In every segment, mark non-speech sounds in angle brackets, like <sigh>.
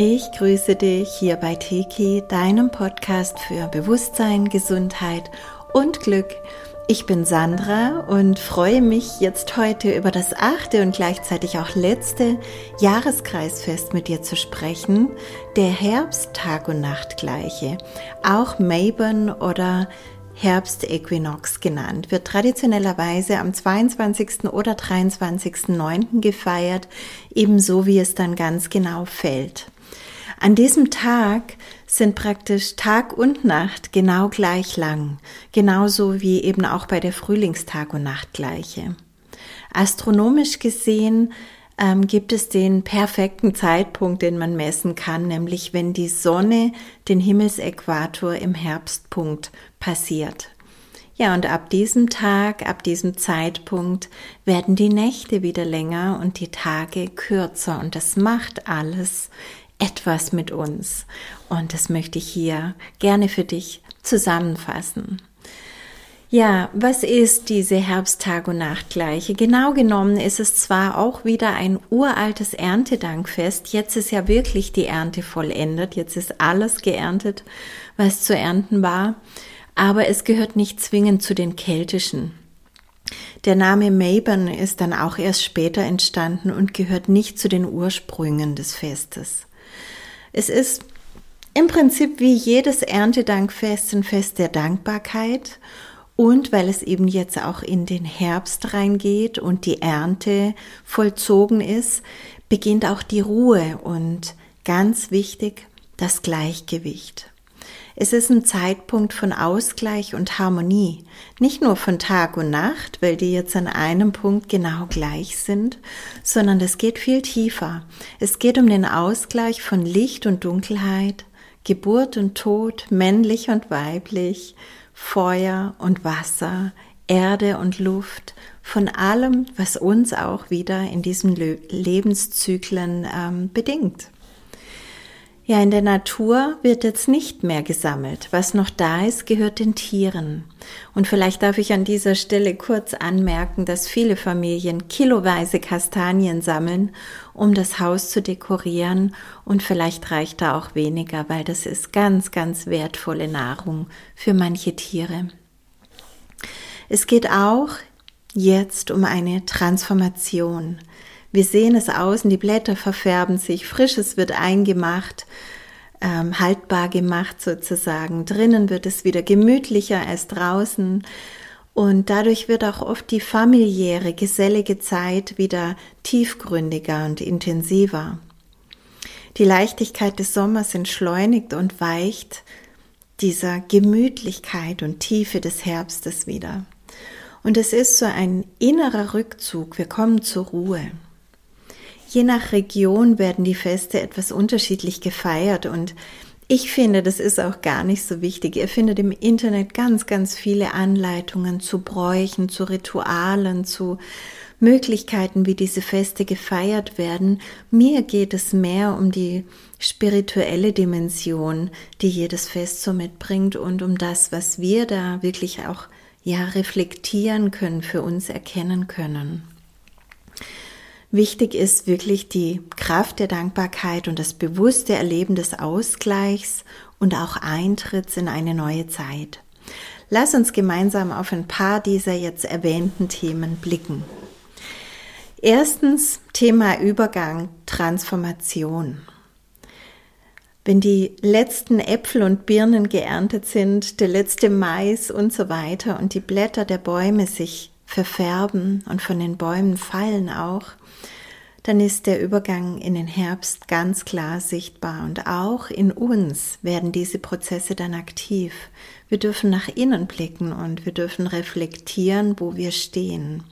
Ich grüße dich hier bei Tiki, deinem Podcast für Bewusstsein, Gesundheit und Glück. Ich bin Sandra und freue mich jetzt heute über das achte und gleichzeitig auch letzte Jahreskreisfest mit dir zu sprechen, der Herbst Tag und Nacht gleiche, auch Mabon oder Herbstäquinox genannt, wird traditionellerweise am 22. oder 23.9. gefeiert, ebenso wie es dann ganz genau fällt. An diesem Tag sind praktisch Tag und Nacht genau gleich lang, genauso wie eben auch bei der Frühlingstag und Nachtgleiche. Astronomisch gesehen ähm, gibt es den perfekten Zeitpunkt, den man messen kann, nämlich wenn die Sonne den Himmelsäquator im Herbstpunkt passiert. Ja, und ab diesem Tag, ab diesem Zeitpunkt werden die Nächte wieder länger und die Tage kürzer und das macht alles etwas mit uns. Und das möchte ich hier gerne für dich zusammenfassen. Ja, was ist diese Herbsttag- und Nachtgleiche? Genau genommen ist es zwar auch wieder ein uraltes Erntedankfest. Jetzt ist ja wirklich die Ernte vollendet. Jetzt ist alles geerntet, was zu ernten war. Aber es gehört nicht zwingend zu den keltischen. Der Name Mabon ist dann auch erst später entstanden und gehört nicht zu den Ursprüngen des Festes. Es ist im Prinzip wie jedes Erntedankfest ein Fest der Dankbarkeit und weil es eben jetzt auch in den Herbst reingeht und die Ernte vollzogen ist, beginnt auch die Ruhe und ganz wichtig das Gleichgewicht. Es ist ein Zeitpunkt von Ausgleich und Harmonie, nicht nur von Tag und Nacht, weil die jetzt an einem Punkt genau gleich sind, sondern es geht viel tiefer. Es geht um den Ausgleich von Licht und Dunkelheit, Geburt und Tod, männlich und weiblich, Feuer und Wasser, Erde und Luft, von allem, was uns auch wieder in diesen Lebenszyklen ähm, bedingt. Ja, in der Natur wird jetzt nicht mehr gesammelt. Was noch da ist, gehört den Tieren. Und vielleicht darf ich an dieser Stelle kurz anmerken, dass viele Familien kiloweise Kastanien sammeln, um das Haus zu dekorieren. Und vielleicht reicht da auch weniger, weil das ist ganz, ganz wertvolle Nahrung für manche Tiere. Es geht auch jetzt um eine Transformation. Wir sehen es außen, die Blätter verfärben sich, Frisches wird eingemacht, ähm, haltbar gemacht sozusagen. Drinnen wird es wieder gemütlicher als draußen. Und dadurch wird auch oft die familiäre, gesellige Zeit wieder tiefgründiger und intensiver. Die Leichtigkeit des Sommers entschleunigt und weicht dieser Gemütlichkeit und Tiefe des Herbstes wieder. Und es ist so ein innerer Rückzug, wir kommen zur Ruhe. Je nach Region werden die Feste etwas unterschiedlich gefeiert und ich finde, das ist auch gar nicht so wichtig. Ihr findet im Internet ganz, ganz viele Anleitungen zu Bräuchen, zu Ritualen, zu Möglichkeiten, wie diese Feste gefeiert werden. Mir geht es mehr um die spirituelle Dimension, die jedes Fest so mitbringt und um das, was wir da wirklich auch ja reflektieren können, für uns erkennen können. Wichtig ist wirklich die Kraft der Dankbarkeit und das bewusste Erleben des Ausgleichs und auch Eintritts in eine neue Zeit. Lass uns gemeinsam auf ein paar dieser jetzt erwähnten Themen blicken. Erstens Thema Übergang, Transformation. Wenn die letzten Äpfel und Birnen geerntet sind, der letzte Mais und so weiter und die Blätter der Bäume sich verfärben und von den Bäumen fallen auch, dann ist der Übergang in den Herbst ganz klar sichtbar und auch in uns werden diese Prozesse dann aktiv. Wir dürfen nach innen blicken und wir dürfen reflektieren, wo wir stehen.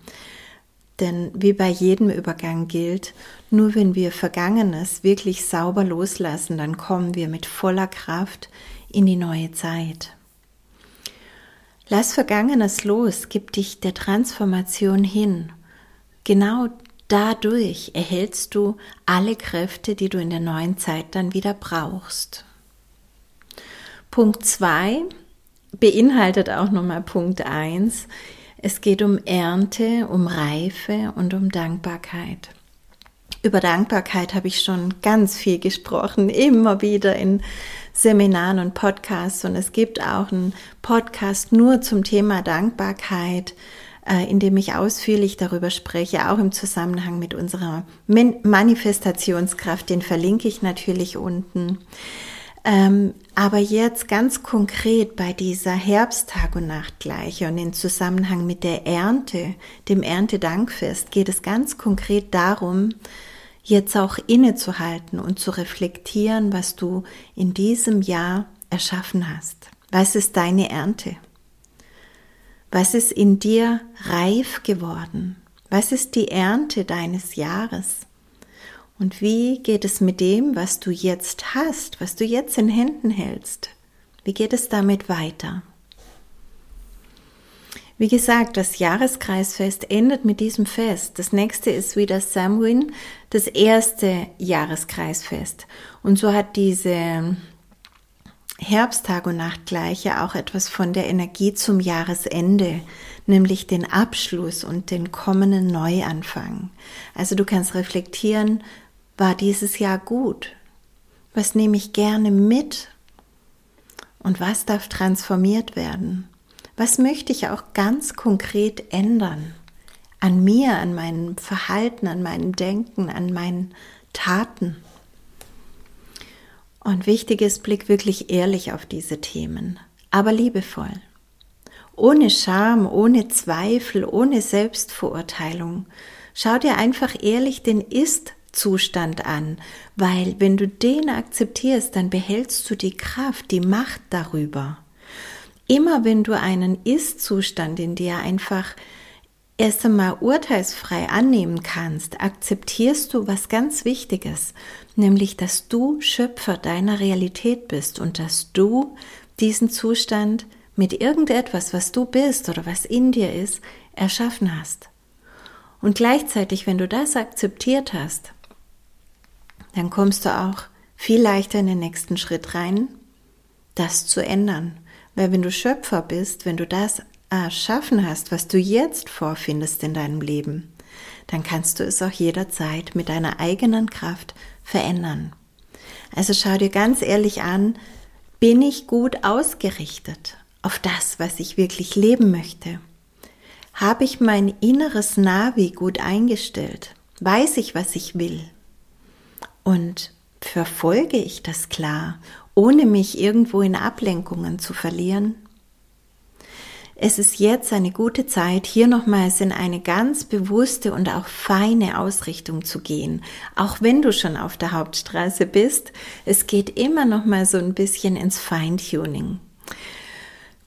Denn wie bei jedem Übergang gilt, nur wenn wir Vergangenes wirklich sauber loslassen, dann kommen wir mit voller Kraft in die neue Zeit. Lass Vergangenes los, gib dich der Transformation hin. Genau Dadurch erhältst du alle Kräfte, die du in der neuen Zeit dann wieder brauchst. Punkt 2 beinhaltet auch nochmal Punkt 1. Es geht um Ernte, um Reife und um Dankbarkeit. Über Dankbarkeit habe ich schon ganz viel gesprochen, immer wieder in Seminaren und Podcasts. Und es gibt auch einen Podcast nur zum Thema Dankbarkeit, äh, in dem ich ausführlich darüber spreche, auch im Zusammenhang mit unserer Manifestationskraft. Den verlinke ich natürlich unten. Ähm, aber jetzt ganz konkret bei dieser Herbsttag- und Nachtgleiche und in Zusammenhang mit der Ernte, dem Erntedankfest, geht es ganz konkret darum, jetzt auch innezuhalten und zu reflektieren, was du in diesem Jahr erschaffen hast. Was ist deine Ernte? Was ist in dir reif geworden? Was ist die Ernte deines Jahres? Und wie geht es mit dem, was du jetzt hast, was du jetzt in Händen hältst? Wie geht es damit weiter? Wie gesagt, das Jahreskreisfest endet mit diesem Fest. Das nächste ist wieder Samhain, das erste Jahreskreisfest. Und so hat diese Herbsttag und Nachtgleiche auch etwas von der Energie zum Jahresende, nämlich den Abschluss und den kommenden Neuanfang. Also du kannst reflektieren, war dieses Jahr gut? Was nehme ich gerne mit? Und was darf transformiert werden? Was möchte ich auch ganz konkret ändern? An mir, an meinem Verhalten, an meinem Denken, an meinen Taten. Und wichtig ist, blick wirklich ehrlich auf diese Themen, aber liebevoll. Ohne Scham, ohne Zweifel, ohne Selbstverurteilung. Schau dir einfach ehrlich den Ist Zustand an, weil wenn du den akzeptierst, dann behältst du die Kraft, die Macht darüber. Immer wenn du einen Ist-Zustand in dir einfach erst einmal urteilsfrei annehmen kannst, akzeptierst du was ganz Wichtiges, nämlich dass du Schöpfer deiner Realität bist und dass du diesen Zustand mit irgendetwas, was du bist oder was in dir ist, erschaffen hast. Und gleichzeitig, wenn du das akzeptiert hast, dann kommst du auch viel leichter in den nächsten Schritt rein, das zu ändern. Weil wenn du Schöpfer bist, wenn du das erschaffen hast, was du jetzt vorfindest in deinem Leben, dann kannst du es auch jederzeit mit deiner eigenen Kraft verändern. Also schau dir ganz ehrlich an, bin ich gut ausgerichtet auf das, was ich wirklich leben möchte? Habe ich mein inneres Navi gut eingestellt? Weiß ich, was ich will? Und verfolge ich das klar, ohne mich irgendwo in Ablenkungen zu verlieren? Es ist jetzt eine gute Zeit, hier nochmals in eine ganz bewusste und auch feine Ausrichtung zu gehen. Auch wenn du schon auf der Hauptstraße bist, es geht immer nochmal so ein bisschen ins Feintuning.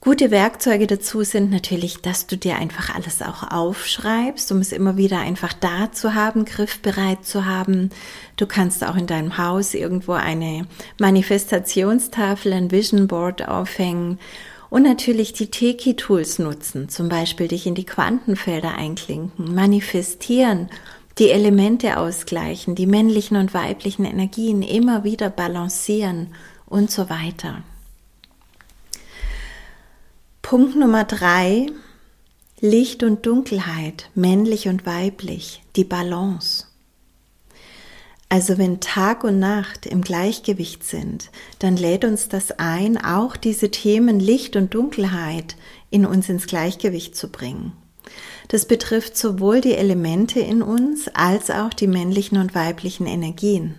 Gute Werkzeuge dazu sind natürlich, dass du dir einfach alles auch aufschreibst, um es immer wieder einfach da zu haben, griffbereit zu haben. Du kannst auch in deinem Haus irgendwo eine Manifestationstafel, ein Vision Board aufhängen und natürlich die Teki-Tools nutzen, zum Beispiel dich in die Quantenfelder einklinken, manifestieren, die Elemente ausgleichen, die männlichen und weiblichen Energien immer wieder balancieren und so weiter. Punkt Nummer drei, Licht und Dunkelheit, männlich und weiblich, die Balance. Also wenn Tag und Nacht im Gleichgewicht sind, dann lädt uns das ein, auch diese Themen Licht und Dunkelheit in uns ins Gleichgewicht zu bringen. Das betrifft sowohl die Elemente in uns als auch die männlichen und weiblichen Energien.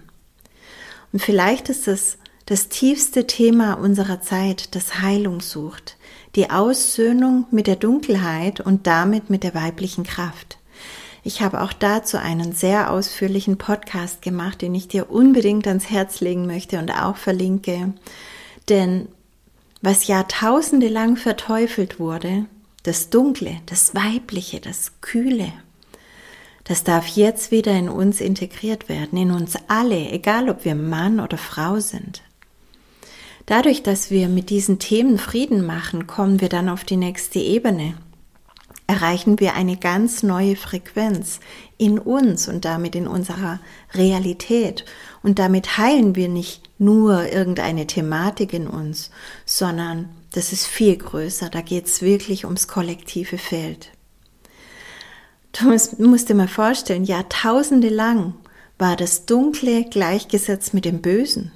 Und vielleicht ist es das tiefste Thema unserer Zeit, das Heilung sucht, die Aussöhnung mit der Dunkelheit und damit mit der weiblichen Kraft. Ich habe auch dazu einen sehr ausführlichen Podcast gemacht, den ich dir unbedingt ans Herz legen möchte und auch verlinke. Denn was jahrtausende lang verteufelt wurde, das Dunkle, das Weibliche, das Kühle, das darf jetzt wieder in uns integriert werden, in uns alle, egal ob wir Mann oder Frau sind. Dadurch, dass wir mit diesen Themen Frieden machen, kommen wir dann auf die nächste Ebene. Erreichen wir eine ganz neue Frequenz in uns und damit in unserer Realität. Und damit heilen wir nicht nur irgendeine Thematik in uns, sondern das ist viel größer. Da geht es wirklich ums kollektive Feld. Du musst, musst dir mal vorstellen, jahrtausende lang war das Dunkle gleichgesetzt mit dem Bösen.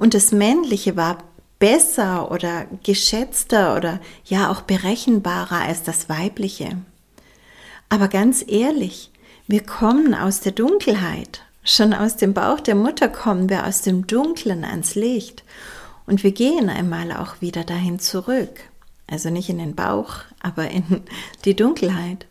Und das Männliche war besser oder geschätzter oder ja auch berechenbarer als das Weibliche. Aber ganz ehrlich, wir kommen aus der Dunkelheit. Schon aus dem Bauch der Mutter kommen wir aus dem Dunklen ans Licht. Und wir gehen einmal auch wieder dahin zurück. Also nicht in den Bauch, aber in <laughs> die Dunkelheit.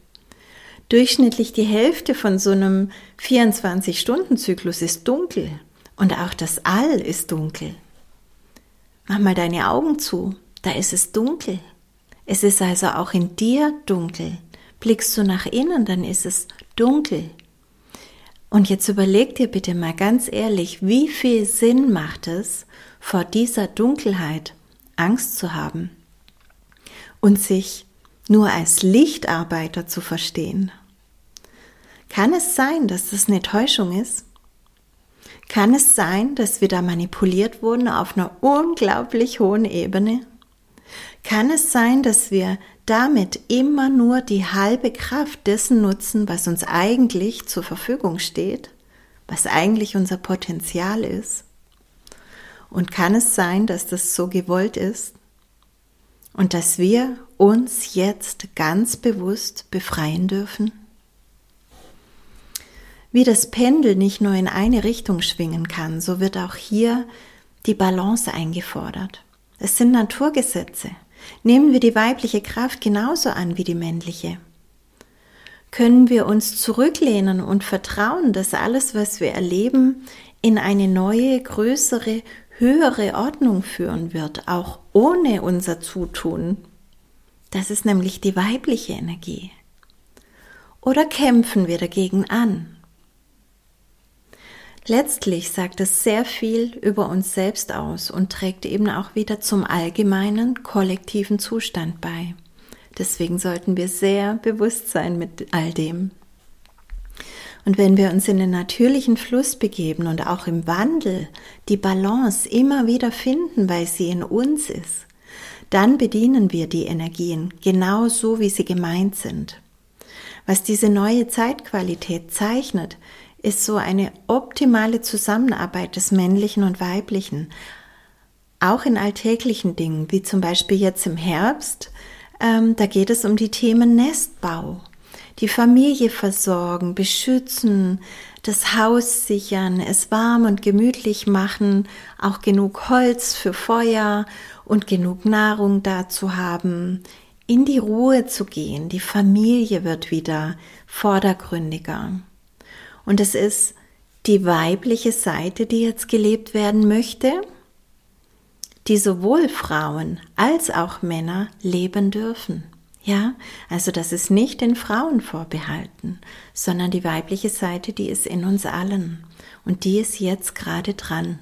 Durchschnittlich die Hälfte von so einem 24-Stunden-Zyklus ist dunkel. Und auch das All ist dunkel. Mach mal deine Augen zu, da ist es dunkel. Es ist also auch in dir dunkel. Blickst du nach innen, dann ist es dunkel. Und jetzt überleg dir bitte mal ganz ehrlich, wie viel Sinn macht es, vor dieser Dunkelheit Angst zu haben und sich nur als Lichtarbeiter zu verstehen? Kann es sein, dass das eine Täuschung ist? Kann es sein, dass wir da manipuliert wurden auf einer unglaublich hohen Ebene? Kann es sein, dass wir damit immer nur die halbe Kraft dessen nutzen, was uns eigentlich zur Verfügung steht, was eigentlich unser Potenzial ist? Und kann es sein, dass das so gewollt ist und dass wir uns jetzt ganz bewusst befreien dürfen? Wie das Pendel nicht nur in eine Richtung schwingen kann, so wird auch hier die Balance eingefordert. Es sind Naturgesetze. Nehmen wir die weibliche Kraft genauso an wie die männliche. Können wir uns zurücklehnen und vertrauen, dass alles, was wir erleben, in eine neue, größere, höhere Ordnung führen wird, auch ohne unser Zutun. Das ist nämlich die weibliche Energie. Oder kämpfen wir dagegen an? Letztlich sagt es sehr viel über uns selbst aus und trägt eben auch wieder zum allgemeinen kollektiven Zustand bei. Deswegen sollten wir sehr bewusst sein mit all dem. Und wenn wir uns in den natürlichen Fluss begeben und auch im Wandel die Balance immer wieder finden, weil sie in uns ist, dann bedienen wir die Energien genau so, wie sie gemeint sind. Was diese neue Zeitqualität zeichnet, ist so eine optimale Zusammenarbeit des männlichen und weiblichen. Auch in alltäglichen Dingen, wie zum Beispiel jetzt im Herbst, ähm, da geht es um die Themen Nestbau. Die Familie versorgen, beschützen, das Haus sichern, es warm und gemütlich machen, auch genug Holz für Feuer und genug Nahrung dazu haben, in die Ruhe zu gehen. Die Familie wird wieder vordergründiger. Und es ist die weibliche Seite, die jetzt gelebt werden möchte, die sowohl Frauen als auch Männer leben dürfen. Ja, also das ist nicht den Frauen vorbehalten, sondern die weibliche Seite, die ist in uns allen und die ist jetzt gerade dran.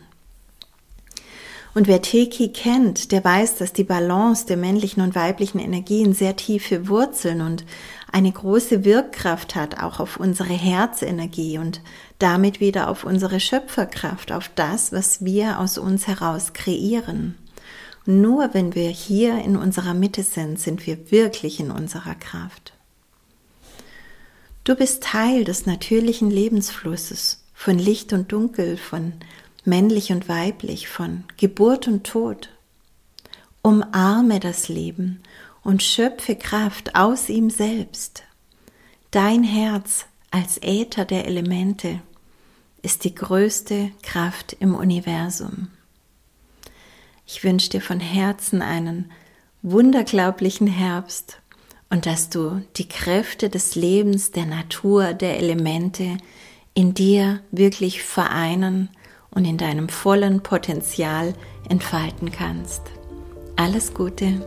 Und wer Teki kennt, der weiß, dass die Balance der männlichen und weiblichen Energien sehr tiefe Wurzeln und eine große Wirkkraft hat, auch auf unsere Herzenergie und damit wieder auf unsere Schöpferkraft, auf das, was wir aus uns heraus kreieren. Nur wenn wir hier in unserer Mitte sind, sind wir wirklich in unserer Kraft. Du bist Teil des natürlichen Lebensflusses von Licht und Dunkel, von männlich und weiblich, von Geburt und Tod. Umarme das Leben und schöpfe Kraft aus ihm selbst. Dein Herz als Äther der Elemente ist die größte Kraft im Universum. Ich wünsche dir von Herzen einen wunderglaublichen Herbst und dass du die Kräfte des Lebens, der Natur, der Elemente in dir wirklich vereinen und in deinem vollen Potenzial entfalten kannst. Alles Gute!